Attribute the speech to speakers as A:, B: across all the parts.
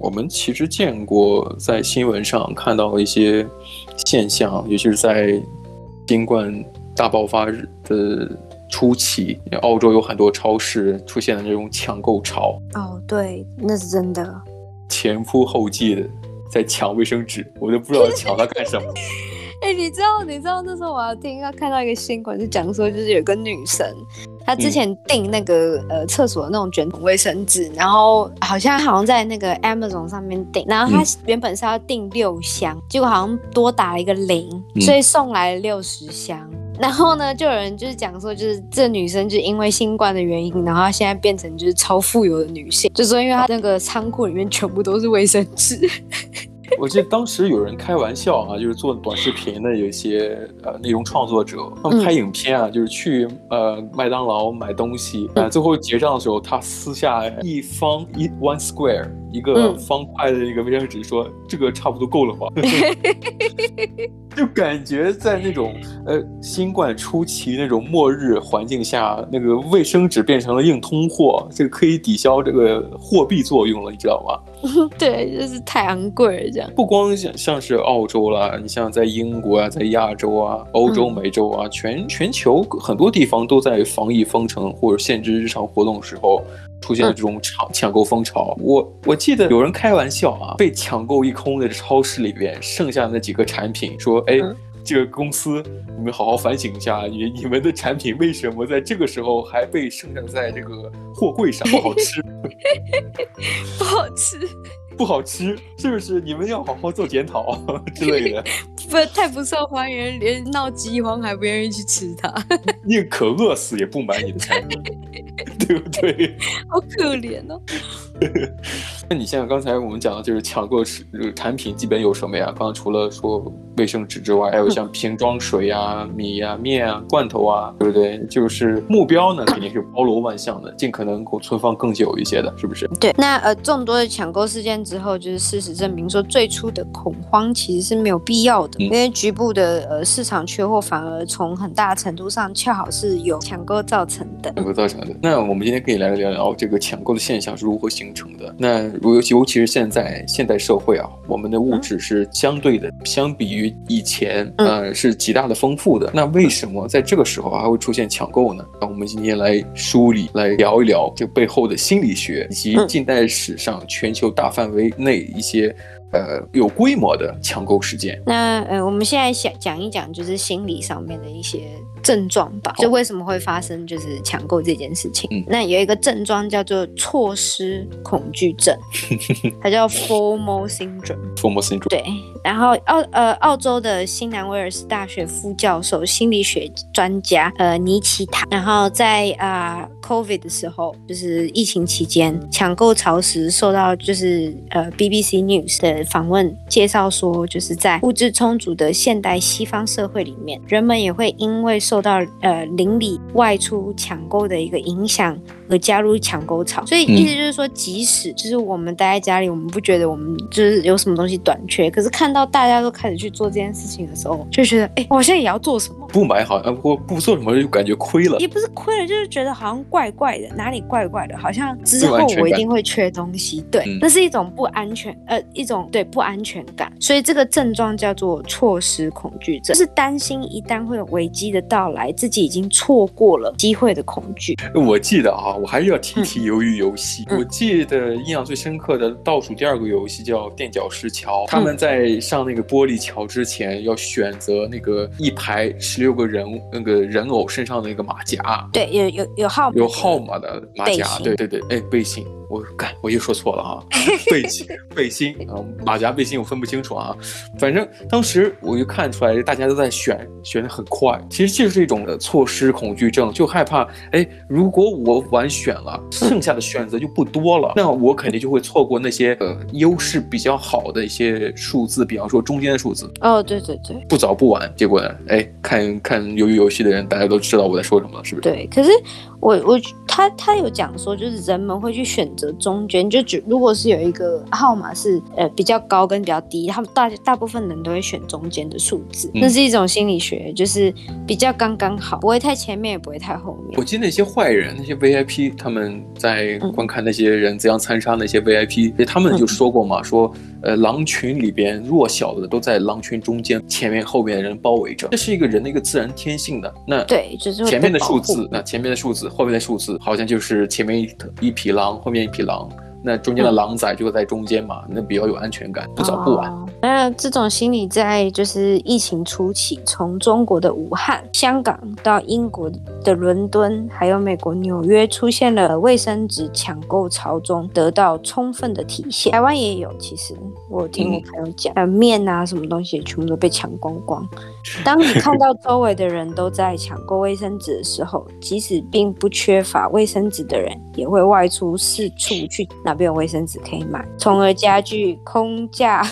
A: 我们其实见过在新闻上看到一些现象，尤其是在新冠大爆发日的初期，澳洲有很多超市出现了这种抢购潮。
B: 哦，对，那是真的，
A: 前仆后继的在抢卫生纸，我都不知道抢它干什么。
B: 哎、欸，你知道，你知道那时候我要听，要看到一个新闻，就讲说，就是有个女生，她之前订那个、嗯、呃厕所的那种卷筒卫生纸，然后好像好像在那个 Amazon 上面订，然后他原本是要订六箱，嗯、结果好像多打了一个零，嗯、所以送来了六十箱。然后呢，就有人就是讲说，就是这女生就因为新冠的原因，然后她现在变成就是超富有的女性，就说因为她那个仓库里面全部都是卫生纸。
A: 我记得当时有人开玩笑啊，就是做短视频的有一些呃内容创作者，他们拍影片啊，就是去呃麦当劳买东西，啊，最后结账的时候，他撕下一方一 one square 一个方块的一个卫生纸，说这个差不多够了吧？就感觉在那种呃新冠初期那种末日环境下，那个卫生纸变成了硬通货，这个可以抵消这个货币作用了，你知道吗？
B: 对，就是太昂贵了，这样。
A: 不光像像是澳洲啦，你像在英国啊，在亚洲啊，欧洲、美洲啊，全全球很多地方都在防疫封城或者限制日常活动的时候，出现了这种抢抢购风潮。我我记得有人开玩笑啊，被抢购一空的超市里边剩下的那几个产品，说，哎。这个公司，你们好好反省一下，你你们的产品为什么在这个时候还被剩下在这个货柜上？不好吃，
B: 不好吃，
A: 不好吃，是不是？你们要好好做检讨 之类的。
B: 不，太不受欢迎，连闹饥荒还不愿意去吃它。
A: 宁可饿死也不买你的产品，对不对？
B: 好可怜哦。
A: 那你像刚才我们讲的，就是抢购是产品基本有什么呀？刚刚除了说卫生纸之外，还有像瓶装水呀、米呀、面啊、罐头啊，对不对？就是目标呢，肯定是包罗万象的，尽可能够存放更久一些的，是不是？
B: 对。那呃，众多的抢购事件之后，就是事实证明说，最初的恐慌其实是没有必要的，嗯、因为局部的呃市场缺货，反而从很大程度上恰好是由抢购造成的。
A: 抢购造成的。那我们今天可以来聊聊这个抢购的现象是如何形成的。那尤其尤其是现在现代社会啊，我们的物质是相对的，相比于以前，呃，是极大的丰富的。那为什么在这个时候还会出现抢购呢？那我们今天来梳理，来聊一聊这背后的心理学，以及近代史上全球大范围内一些。呃，有规模的抢购事件。
B: 那呃，我们现在想讲一讲，就是心理上面的一些症状吧。就为什么会发生就是抢购这件事情？嗯，那有一个症状叫做错失恐惧症，它叫 FOMO syndrome。
A: FOMO syndrome。
B: 对。然后澳呃澳洲的新南威尔士大学副教授心理学专家呃尼奇塔，然后在啊、呃、COVID 的时候，就是疫情期间抢购潮时，受到就是呃 BBC News 的访问介绍说，就是在物质充足的现代西方社会里面，人们也会因为受到呃邻里外出抢购的一个影响。而加入抢购潮。所以意思就是说，即使就是我们待在家里，我们不觉得我们就是有什么东西短缺，可是看到大家都开始去做这件事情的时候，就觉得哎，我现在也要做什么？
A: 不买好像不不做什么就感觉亏了，
B: 也不是亏了，就是觉得好像怪怪的，哪里怪怪的，好像之后我一定会缺东西。对，那、嗯、是一种不安全，呃，一种对不安全感。所以这个症状叫做错失恐惧症，就是担心一旦会有危机的到来，自己已经错过了机会的恐惧。
A: 我记得啊，我还是要提提鱿鱼游戏。嗯、我记得印象最深刻的倒数第二个游戏叫垫脚石桥，他们在上那个玻璃桥之前要选择那个一排。十六个人那个人偶身上的那个马甲，
B: 对，有有有号
A: 有号码的马甲，对对对，哎，背心。我干，我又说错了啊，背心背心 啊，马甲背心我分不清楚啊。反正当时我就看出来，大家都在选，选的很快。其实就是一种的错失恐惧症，就害怕，哎，如果我晚选了，剩下的选择就不多了，那我肯定就会错过那些呃优势比较好的一些数字，比方说中间的数字。
B: 哦，对对对，
A: 不早不晚，结果呢，哎，看看鱿鱼游戏的人，大家都知道我在说什么了，是不是？
B: 对，可是我我。他他有讲说，就是人们会去选择中间，就只如果是有一个号码是呃比较高跟比较低，他们大大部分人都会选中间的数字，那、嗯、是一种心理学，就是比较刚刚好，不会太前面，也不会太后面。
A: 我记得那些坏人，那些 VIP，他们在观看那些人怎样残杀那些 VIP，、嗯、他们就说过嘛，说呃狼群里边弱小的都在狼群中间，前面后面的人包围着，这是一个人的一个自然天性的。那对，就是前面的数字，那前面的数字，后面的数字，好像就是前面一一匹狼，后面一匹狼。那中间的狼仔就在中间嘛，嗯、那比较有安全感，不早不晚。
B: 那、哦、这种心理在就是疫情初期，从中国的武汉、香港到英国的伦敦，还有美国纽约，出现了卫生纸抢购潮中，得到充分的体现。台湾也有，其实我听我朋友讲，嗯、面啊什么东西全部都被抢光光。当你看到周围的人都在抢购卫生纸的时候，即使并不缺乏卫生纸的人，也会外出四处去哪边有卫生纸可以买，从而加剧空价、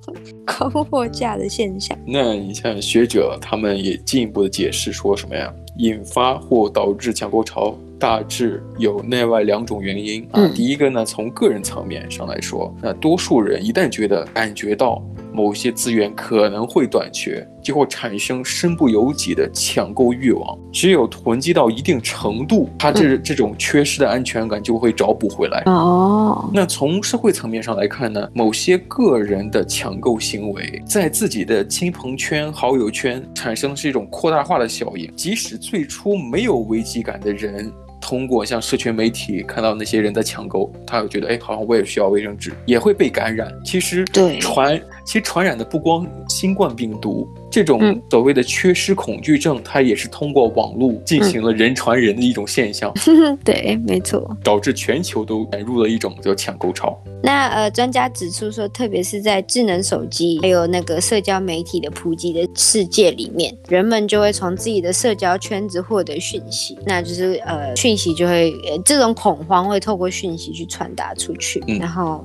B: 空货架的现象。
A: 那你像学者他们也进一步的解释说什么呀？引发或导致抢购潮大致有内外两种原因啊。嗯、第一个呢，从个人层面上来说，那多数人一旦觉得感觉到。某些资源可能会短缺，就会产生身不由己的抢购欲望。只有囤积到一定程度，他这这种缺失的安全感就会找补回来。哦，那从社会层面上来看呢，某些个人的抢购行为，在自己的亲朋圈、好友圈产生的是一种扩大化的效应。即使最初没有危机感的人。通过像社群媒体看到那些人在抢购，他会觉得哎，好像我也需要卫生纸，也会被感染。其实对传，其实传染的不光新冠病毒。这种所谓的缺失恐惧症，嗯、它也是通过网络进行了人传人的一种现象。
B: 嗯、对，没错，
A: 导致全球都卷入了一种叫抢购潮。
B: 那呃，专家指出说，特别是在智能手机还有那个社交媒体的普及的世界里面，人们就会从自己的社交圈子获得讯息，那就是呃，讯息就会呃，这种恐慌会透过讯息去传达出去，嗯、然后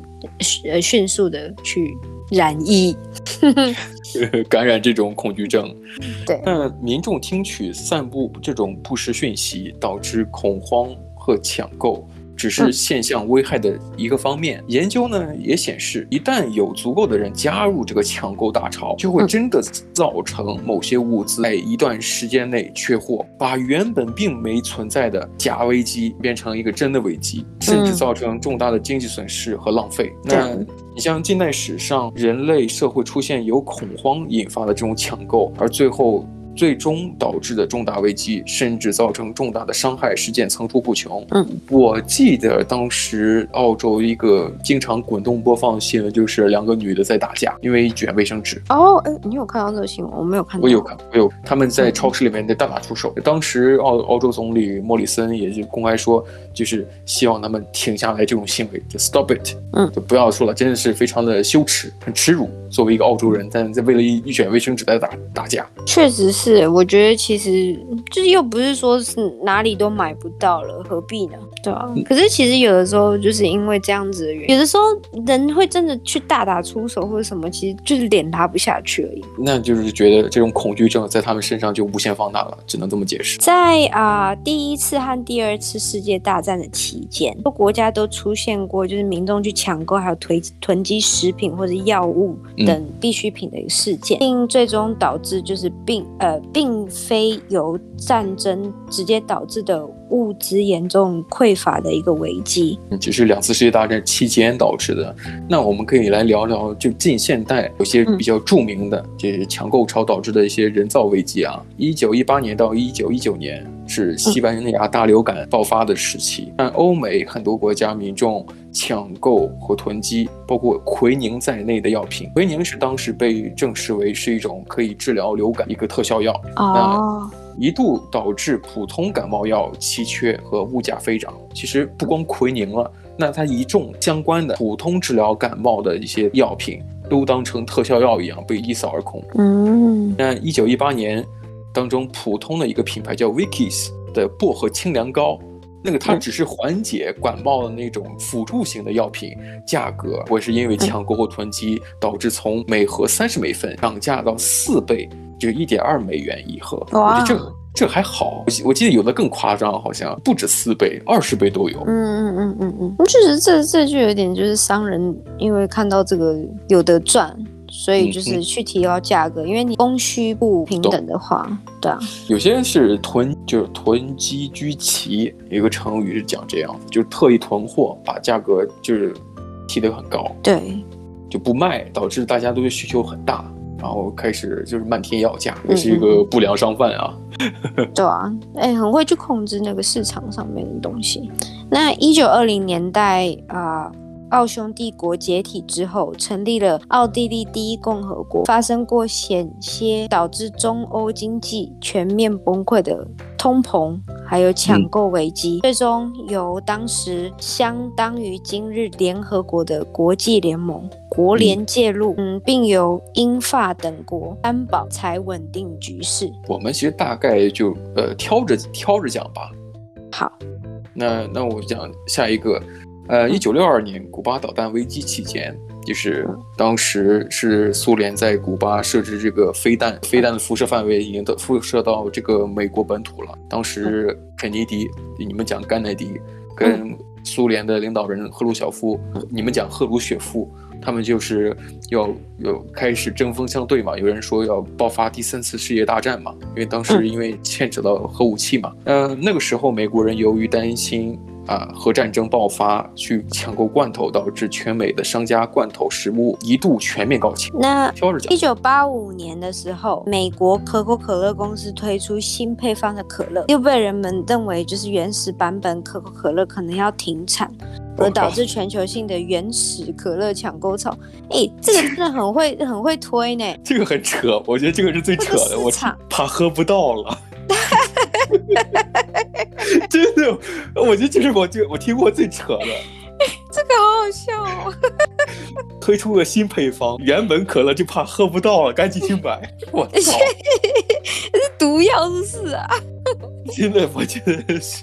B: 呃，迅速的去染疫。
A: 感染这种恐惧症，
B: 对，
A: 那民众听取、散布这种不实讯息，导致恐慌和抢购。只是现象危害的一个方面。嗯、研究呢也显示，一旦有足够的人加入这个抢购大潮，就会真的造成某些物资在一段时间内缺货，把原本并没存在的假危机变成一个真的危机，甚至造成重大的经济损失和浪费。嗯、那你像近代史上人类社会出现由恐慌引发的这种抢购，而最后。最终导致的重大危机，甚至造成重大的伤害事件层出不穷。嗯，我记得当时澳洲一个经常滚动播放新闻，就是两个女的在打架，因为一卷卫生纸。
B: 哦，哎，你有看到这个新闻？我没有看到。
A: 我有看，我有。他们在超市里面在大打出手。嗯、当时澳澳洲总理莫里森也就公开说，就是希望他们停下来这种行为，就 stop it。嗯，就不要说了，真的是非常的羞耻，很耻辱。作为一个澳洲人，但在为了一一卷卫生纸在打打架，
B: 确实是。我觉得其实就是又不是说是哪里都买不到了，何必呢？对啊。可是其实有的时候就是因为这样子的原因，有的时候人会真的去大打出手或者什么，其实就是脸拉不下去而已。
A: 那就是觉得这种恐惧症在他们身上就无限放大了，只能这么解释。
B: 在啊、呃，第一次和第二次世界大战的期间，各国家都出现过就是民众去抢购还有囤囤积食品或者药物。等必需品的一个事件，并最终导致就是病呃并非由战争直接导致的物资严重匮乏的一个危机，
A: 只是两次世界大战期间导致的。那我们可以来聊聊，就近现代有些比较著名的，就是抢购潮导致的一些人造危机啊。一九一八年到一九一九年是西班牙大流感爆发的时期，但欧美很多国家民众。抢购和囤积包括奎宁在内的药品，奎宁是当时被证实为是一种可以治疗流感一个特效药，那一度导致普通感冒药奇缺和物价飞涨。其实不光奎宁了，那它一众相关的普通治疗感冒的一些药品都当成特效药一样被一扫而空。嗯，那一九一八年当中，普通的一个品牌叫 Vicks 的薄荷清凉膏。那个它只是缓解感冒的那种辅助型的药品，价格我是因为抢购或囤积导致从每盒三十美分涨价到四倍，就一点二美元一盒。我觉得，这这还好，我我记得有的更夸张，好像不止四倍，二十倍都有。
B: 嗯嗯嗯嗯嗯，确实这这就有点就是商人因为看到这个有的赚，所以就是去提高价格，嗯嗯，因为你供需不平等的话，对啊。
A: 有些人是囤，就是囤积居奇，有一个成语是讲这样，就是特意囤货，把价格就是提得很高，
B: 对，
A: 就不卖，导致大家都需求很大。然后开始就是漫天要价，也是一个不良商贩啊。
B: 对啊，哎，很会去控制那个市场上面的东西。那一九二零年代啊，奥匈帝国解体之后，成立了奥地利第一共和国，发生过险些导致中欧经济全面崩溃的通膨，还有抢购危机，嗯、最终由当时相当于今日联合国的国际联盟。国联介入，嗯，并由英法等国担保才稳定局势。
A: 我们其实大概就呃挑着挑着讲吧。
B: 好，
A: 那那我讲下一个，呃，一九六二年古巴导弹危机期间，就是当时是苏联在古巴设置这个飞弹，飞弹的辐射范围已经到辐射到这个美国本土了。当时肯尼迪，你们讲甘乃迪，跟苏联的领导人赫鲁晓夫，你们讲赫鲁雪夫。他们就是要要开始针锋相对嘛，有人说要爆发第三次世界大战嘛，因为当时因为牵扯到核武器嘛。嗯、呃，那个时候美国人由于担心啊核战争爆发，去抢购罐头，导致全美的商家罐头食物一度全面告罄。
B: 那一九八五年的时候，美国可口可乐公司推出新配方的可乐，又被人们认为就是原始版本可口可乐可能要停产。而导致全球性的原始可乐抢购潮，哎、欸，这个真的很会很会推呢。
A: 这个很扯，我觉得这个是最扯的，我怕喝不到了。真的，我觉得这是我就我听过最扯的。
B: 这个好好笑哦！
A: 推出个新配方，原本可乐就怕喝不到了，赶紧去买。我操，
B: 这是毒药是不是啊？
A: 真的，我觉得是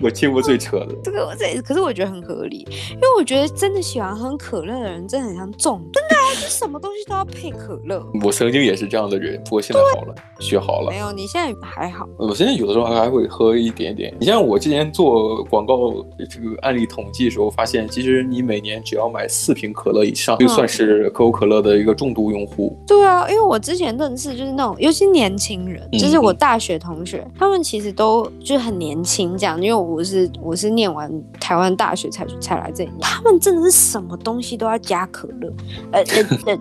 A: 我听过最扯的。
B: 这个我这可是我觉得很合理，因为我觉得真的喜欢喝可乐的人真的很像中毒，真的啊，就什么东西都要配可乐。
A: 我曾经也是这样的人，不过现在好了，学好了。
B: 没有，你现在还好。
A: 我现在有的时候还会喝一点点。你像我之前做广告这个案例统计的时候，发现其实你每年只要买四瓶可乐以上，就算是可口可乐的一个重度用户。
B: 对啊，因为我之前认识就是那种，尤其年轻人，就是我大学同学，嗯、他们其实都就很年轻这样，因为我是我是念完台湾大学才才来这里，他们真的是什么东西都要加可乐，呃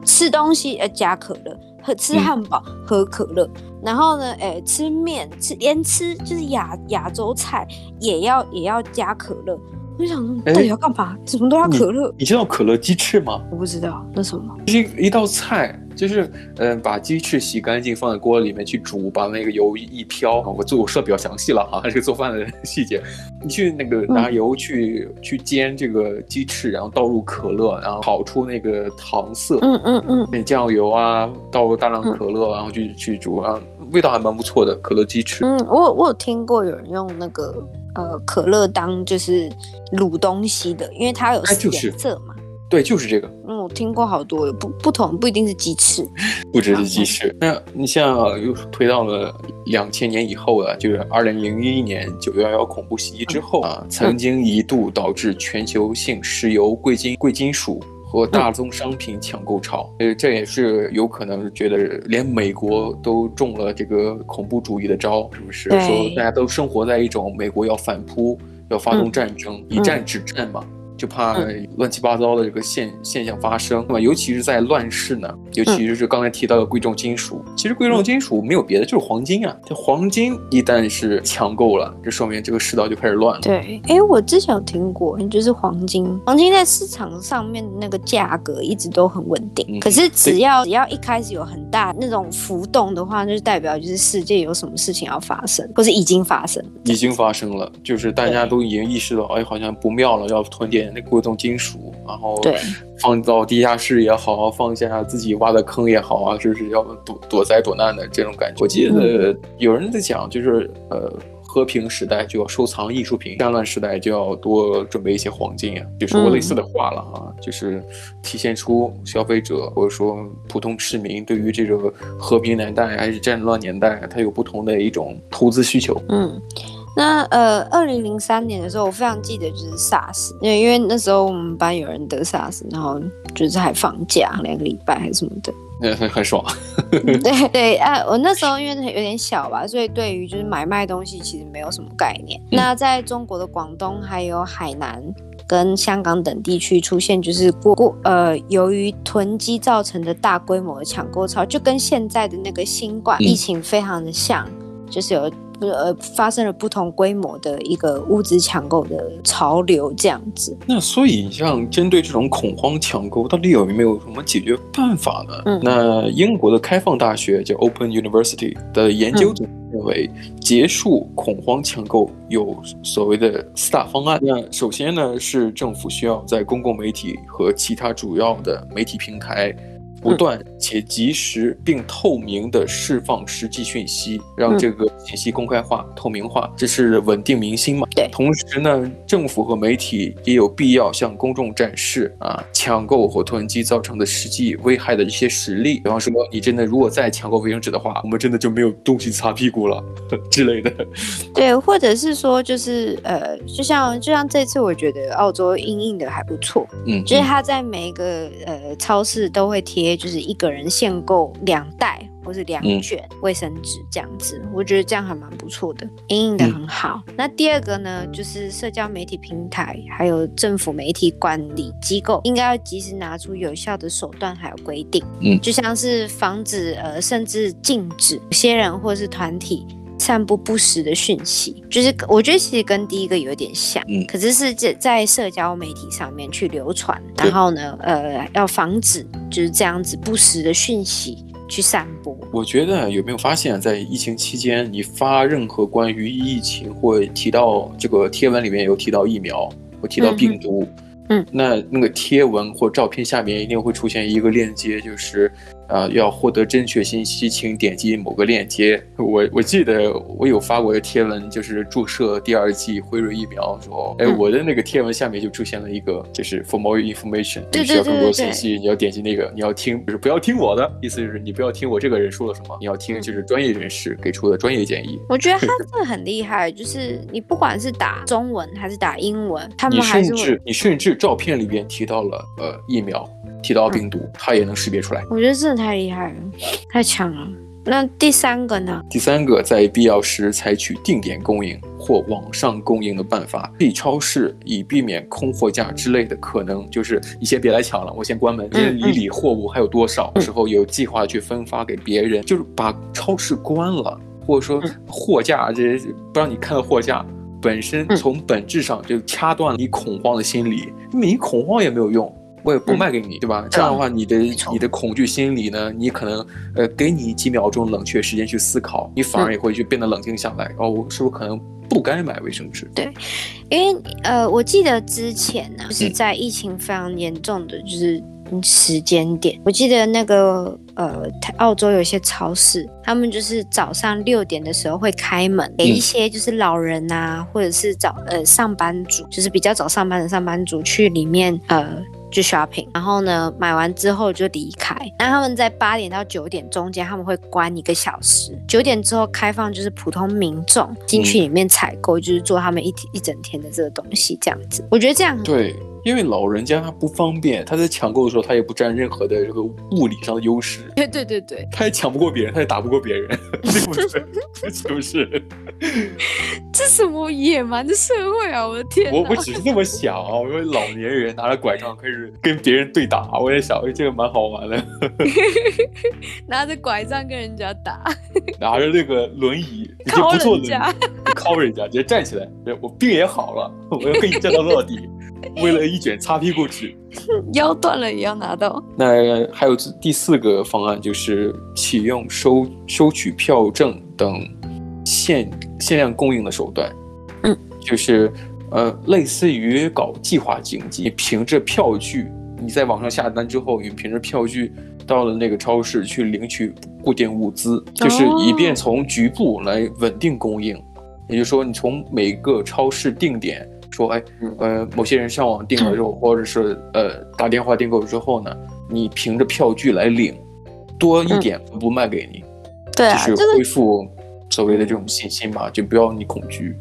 B: 吃东西呃加可乐，喝吃汉堡、嗯、喝可乐，然后呢，哎吃面吃连吃就是亚亚洲菜也要也要加可乐。我想说，到底要干嘛？什么都要可乐？
A: 你，知道可乐鸡翅吗？
B: 我不知道，那什么？
A: 是一一道菜，就是嗯、呃，把鸡翅洗干净，放在锅里面去煮，把那个油一飘。我做我说的比较详细了哈，这个做饭的细节。你去那个拿油去、嗯、去煎这个鸡翅，然后倒入可乐，然后炒出那个糖色。嗯嗯嗯。那酱油啊，倒入大量可乐，嗯、然后去去煮啊，味道还蛮不错的。可乐鸡翅。
B: 嗯，我我有听过有人用那个。呃，可乐当就是卤东西的，因为它有颜色嘛。
A: 对，就是这个。
B: 嗯，我听过好多，不不同，不一定是鸡翅，
A: 不只是鸡翅。那你像又推到了两千年以后了，就是二零零一年九幺幺恐怖袭击之后啊，曾经一度导致全球性石油、贵金贵金属。和大宗商品抢购潮，呃，这也是有可能觉得连美国都中了这个恐怖主义的招，是不是？说大家都生活在一种美国要反扑、要发动战争、嗯、以战止战嘛。就怕乱七八糟的这个现现象发生，对吧？尤其是在乱世呢，尤其是刚才提到的贵重金属。其实贵重金属没有别的，就是黄金啊。这黄金一旦是抢购了，这说明这个世道就开始乱了。
B: 对，哎，我之前有听过，就是黄金，黄金在市场上面的那个价格一直都很稳定。嗯、可是只要只要一开始有很大那种浮动的话，那就代表就是世界有什么事情要发生，或是已经发生，
A: 已经发生了，就是大家都已经意识到，哎，好像不妙了，要囤点。那贵重金属，然后放到地下室也好，放下自己挖的坑也好啊，就是要躲躲灾躲难的这种感觉。我记得有人在讲，就是呃，和平时代就要收藏艺术品，战乱时代就要多准备一些黄金啊，就说过类似的话了啊，嗯、就是体现出消费者或者说普通市民对于这个和平年代还是战乱年代，它有不同的一种投资需求。
B: 嗯。那呃，二零零三年的时候，我非常记得就是 SARS，因为因为那时候我们班有人得 SARS，然后就是还放假两个礼拜还是什么的，
A: 那，很很爽。
B: 对 对啊，我那时候因为有点小吧，所以对于就是买卖东西其实没有什么概念。嗯、那在中国的广东还有海南跟香港等地区出现就是过过呃，由于囤积造成的大规模的抢购潮，就跟现在的那个新冠疫情非常的像，嗯、就是有。呃，发生了不同规模的一个物资抢购的潮流，这样子。
A: 那所以，像针对这种恐慌抢购，到底有没有什么解决办法呢？嗯，那英国的开放大学叫 Open University 的研究组认为，结束恐慌抢购有所谓的四大方案。那首先呢，是政府需要在公共媒体和其他主要的媒体平台。不断且及时并透明的释放实际讯息，让这个信息公开化、透明化，这是稳定民心嘛？
B: 对。
A: 同时呢，政府和媒体也有必要向公众展示啊，抢购或囤积造成的实际危害的一些实例。比方说，你真的如果再抢购卫生纸的话，我们真的就没有东西擦屁股了 之类的。
B: 对，或者是说，就是呃，就像就像这次，我觉得澳洲应应的还不错，嗯，就是他在每一个呃超市都会贴。就是一个人限购两袋或是两卷卫生纸这样子，嗯、我觉得这样还蛮不错的，应应的很好。嗯、那第二个呢，就是社交媒体平台还有政府媒体管理机构应该要及时拿出有效的手段还有规定，嗯，就像是防止呃甚至禁止有些人或是团体。散布不实的讯息，就是我觉得其实跟第一个有点像，嗯，可是是在在社交媒体上面去流传，然后呢，呃，要防止就是这样子不实的讯息去散播。
A: 我觉得有没有发现，在疫情期间，你发任何关于疫情或提到这个贴文里面有提到疫苗或提到病毒，嗯，那那个贴文或照片下面一定会出现一个链接，就是。啊，要获得正确信息，请点击某个链接。我我记得我有发过一个贴文，就是注射第二剂辉瑞疫苗的时候，哎，我的那个贴文下面就出现了一个，就是 for more information，你需要更多信息，你要点击那个，你要听，就是不要听我的，意思就是你不要听我这个人说了什么，你要听就是专业人士给出的专业建议。
B: 我觉得他 真的很厉害，就是你不管是打中文还是打英文，他们还是
A: 你甚至你甚至照片里边提到了呃疫苗。提到病毒，它也能识别出来。
B: 我觉得真的太厉害了，太强了。那第三个呢？
A: 第三个，在必要时采取定点供应或网上供应的办法。去超市以避免空货架之类的可能，就是你先别来抢了，我先关门。因为你里货物还有多少的时候，有计划去分发给别人，就是把超市关了，或者说货架这些不让你看到货架，本身从本质上就掐断了你恐慌的心理。你恐慌也没有用。我也不卖给你，嗯、对吧？这样的话，你的你的恐惧心理呢？你可能呃，给你几秒钟冷却时间去思考，你反而也会去变得冷静下来。嗯、哦，我是不是可能不该买卫生纸？
B: 对，因为呃，我记得之前呢，就是在疫情非常严重的就是时间点，嗯、我记得那个呃，澳洲有些超市，他们就是早上六点的时候会开门，给一些就是老人啊，嗯、或者是早呃上班族，就是比较早上班的上班族去里面呃。去 shopping，然后呢，买完之后就离开。那他们在八点到九点中间，他们会关一个小时。九点之后开放，就是普通民众进去里面采购，嗯、就是做他们一一整天的这个东西，这样子。我觉得这样
A: 对。因为老人家他不方便，他在抢购的时候他也不占任何的这个物理上的优势。
B: 对对对对，
A: 他也抢不过别人，他也打不过别人，对不对？是不是？
B: 这什么野蛮的社会啊！我的天！
A: 我我只是这么想啊，我说老年人拿着拐杖开始跟别人对打，我也想，哎，这个蛮好玩的。
B: 拿着拐杖跟人家打，
A: 拿着那个轮椅，你就不坐轮椅，靠人家，直接站起来，我病也好了，我要跟你战到落底。为了一卷擦屁股纸，
B: 腰断了也要拿到。
A: 那还有第四个方案，就是启用收收取票证等限限量供应的手段。嗯，就是呃，类似于搞计划经济，凭着票据，你在网上下单之后，你凭着票据到了那个超市去领取固定物资，就是以便从局部来稳定供应。也就是说，你从每个超市定点说，哎，呃，某些人上网订了肉，或者是呃打电话订购之后呢，你凭着票据来领，多一点不卖给你，
B: 对啊，
A: 就是恢复所谓的这种信心吧，就不要你恐惧。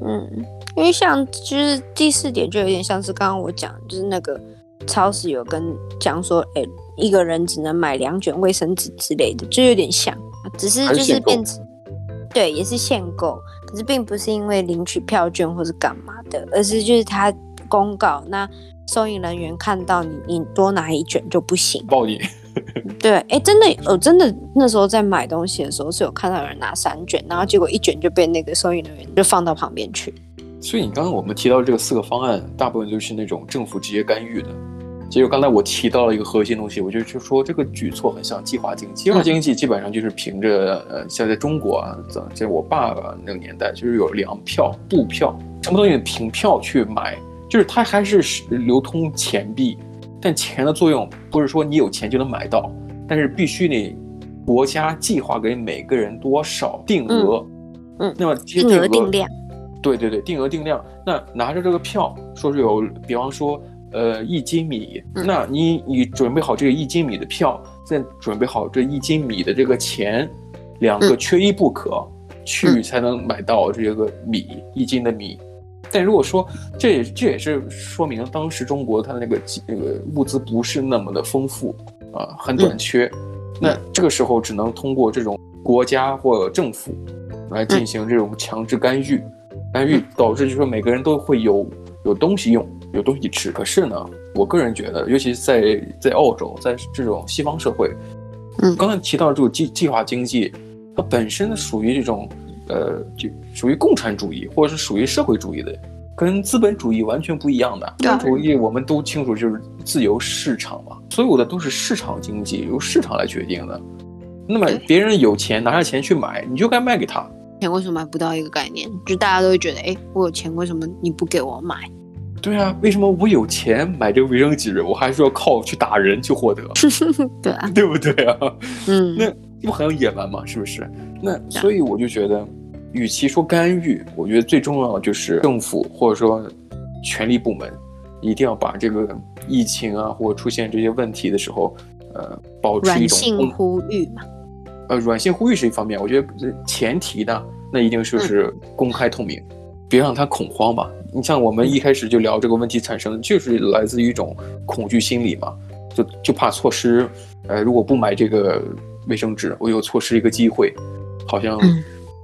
B: 嗯，因为像就是第四点就有点像是刚刚我讲，就是那个超市有跟讲说，哎，一个人只能买两卷卫生纸之类的，就有点像，只是就是变成。对，也是限购，可是并不是因为领取票券或是干嘛的，而是就是他公告，那收银人员看到你，你多拿一卷就不行，
A: 报你。
B: 对，哎，真的，我真的那时候在买东西的时候是有看到有人拿三卷，然后结果一卷就被那个收银人员就放到旁边去。
A: 所以你刚刚我们提到这个四个方案，大部分都是那种政府直接干预的。其实刚才我提到了一个核心东西，我就就说这个举措很像计划经济。计划经济基本上就是凭着呃，像在中国啊，在我爸爸那个年代，就是有粮票、布票，什么东西凭票去买，就是它还是流通钱币，但钱的作用不是说你有钱就能买到，但是必须你国家计划给每个人多少定额，
B: 嗯，
A: 那么
B: 定额定量，
A: 对对对，定额定量。那拿着这个票，说是有，比方说。呃，一斤米，那你你准备好这个一斤米的票，再准备好这一斤米的这个钱，两个缺一不可，去才能买到这个米，一斤的米。但如果说这也这也是说明当时中国它的那个那个物资不是那么的丰富啊，很短缺。那这个时候只能通过这种国家或政府来进行这种强制干预，干预导致就是说每个人都会有有东西用。有东西吃，可是呢，我个人觉得，尤其是在在澳洲，在这种西方社会，嗯，刚才提到这种计计划经济，它本身属于这种，呃，就属于共产主义，或者是属于社会主义的，跟资本主义完全不一样的。资本主义我们都清楚，就是自由市场嘛，所有的都是市场经济，由市场来决定的。那么别人有钱，拿着钱去买，你就该卖给他。
B: 钱为什么买不到一个概念？就大家都会觉得，哎，我有钱，为什么你不给我买？
A: 对啊，为什么我有钱买这个卫生纸，我还是要靠去打人去获得？
B: 对啊，
A: 对不对啊？
B: 嗯，
A: 那不很野蛮吗？是不是？那所以我就觉得，与其说干预，我觉得最重要的就是政府或者说权力部门一定要把这个疫情啊，或者出现这些问题的时候，呃，保持一种
B: 软性呼吁嘛。
A: 呃，软性呼吁是一方面，我觉得前提呢，那一定就是公开透明，嗯、别让他恐慌吧。你像我们一开始就聊这个问题产生，就是来自于一种恐惧心理嘛，就就怕错失，呃，如果不买这个卫生纸，我又错失一个机会，好像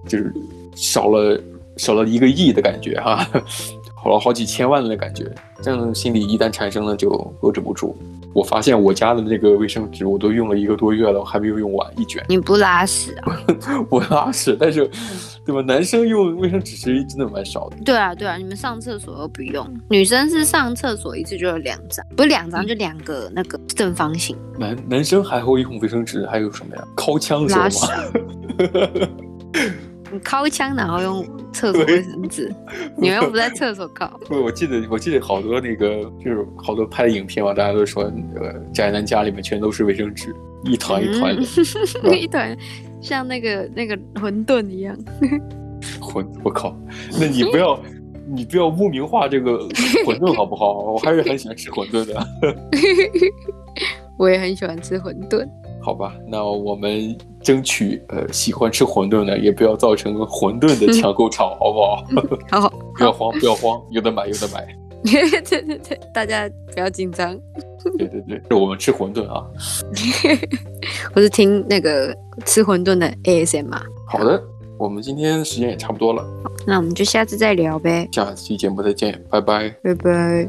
A: 就是少了少了一个亿的感觉哈，好了好几千万的感觉，这样的心理一旦产生了就遏制不住。我发现我家的那个卫生纸我都用了一个多月了，我还没有用完一卷。
B: 你不拉屎啊？
A: 我拉屎，但是。对吧？男生用卫生纸其实真的蛮少的。
B: 对啊，对啊，你们上厕所都不用，女生是上厕所一次就有两张，不是两张就两个那个正方形。
A: 男男生还会用卫生纸，还有什么呀？掏枪的时候吗？
B: 你尻枪然后用厕所卫生纸，你们又不在厕所靠。
A: 不，我记得我记得好多那个就是好多拍的影片嘛，大家都说呃宅男家里面全都是卫生纸，一团一团的，
B: 嗯、一团。像那个那个馄饨一样，
A: 馄我靠！那你不要你不要污名化这个馄饨好不好？我还是很喜欢吃馄饨的。
B: 我也很喜欢吃馄饨。
A: 好吧，那我们争取呃喜欢吃馄饨的，也不要造成馄饨的抢购潮，好不好？
B: 好 好，
A: 不要慌，不要慌，有的买，有的买。
B: 对对对，大家不要紧张。
A: 对对对，是我们吃馄饨啊。
B: 我是听那个吃馄饨的 ASMR。
A: 好的，我们今天时间也差不多了，
B: 那我们就下次再聊呗。
A: 下期节目再见，拜拜，
B: 拜拜。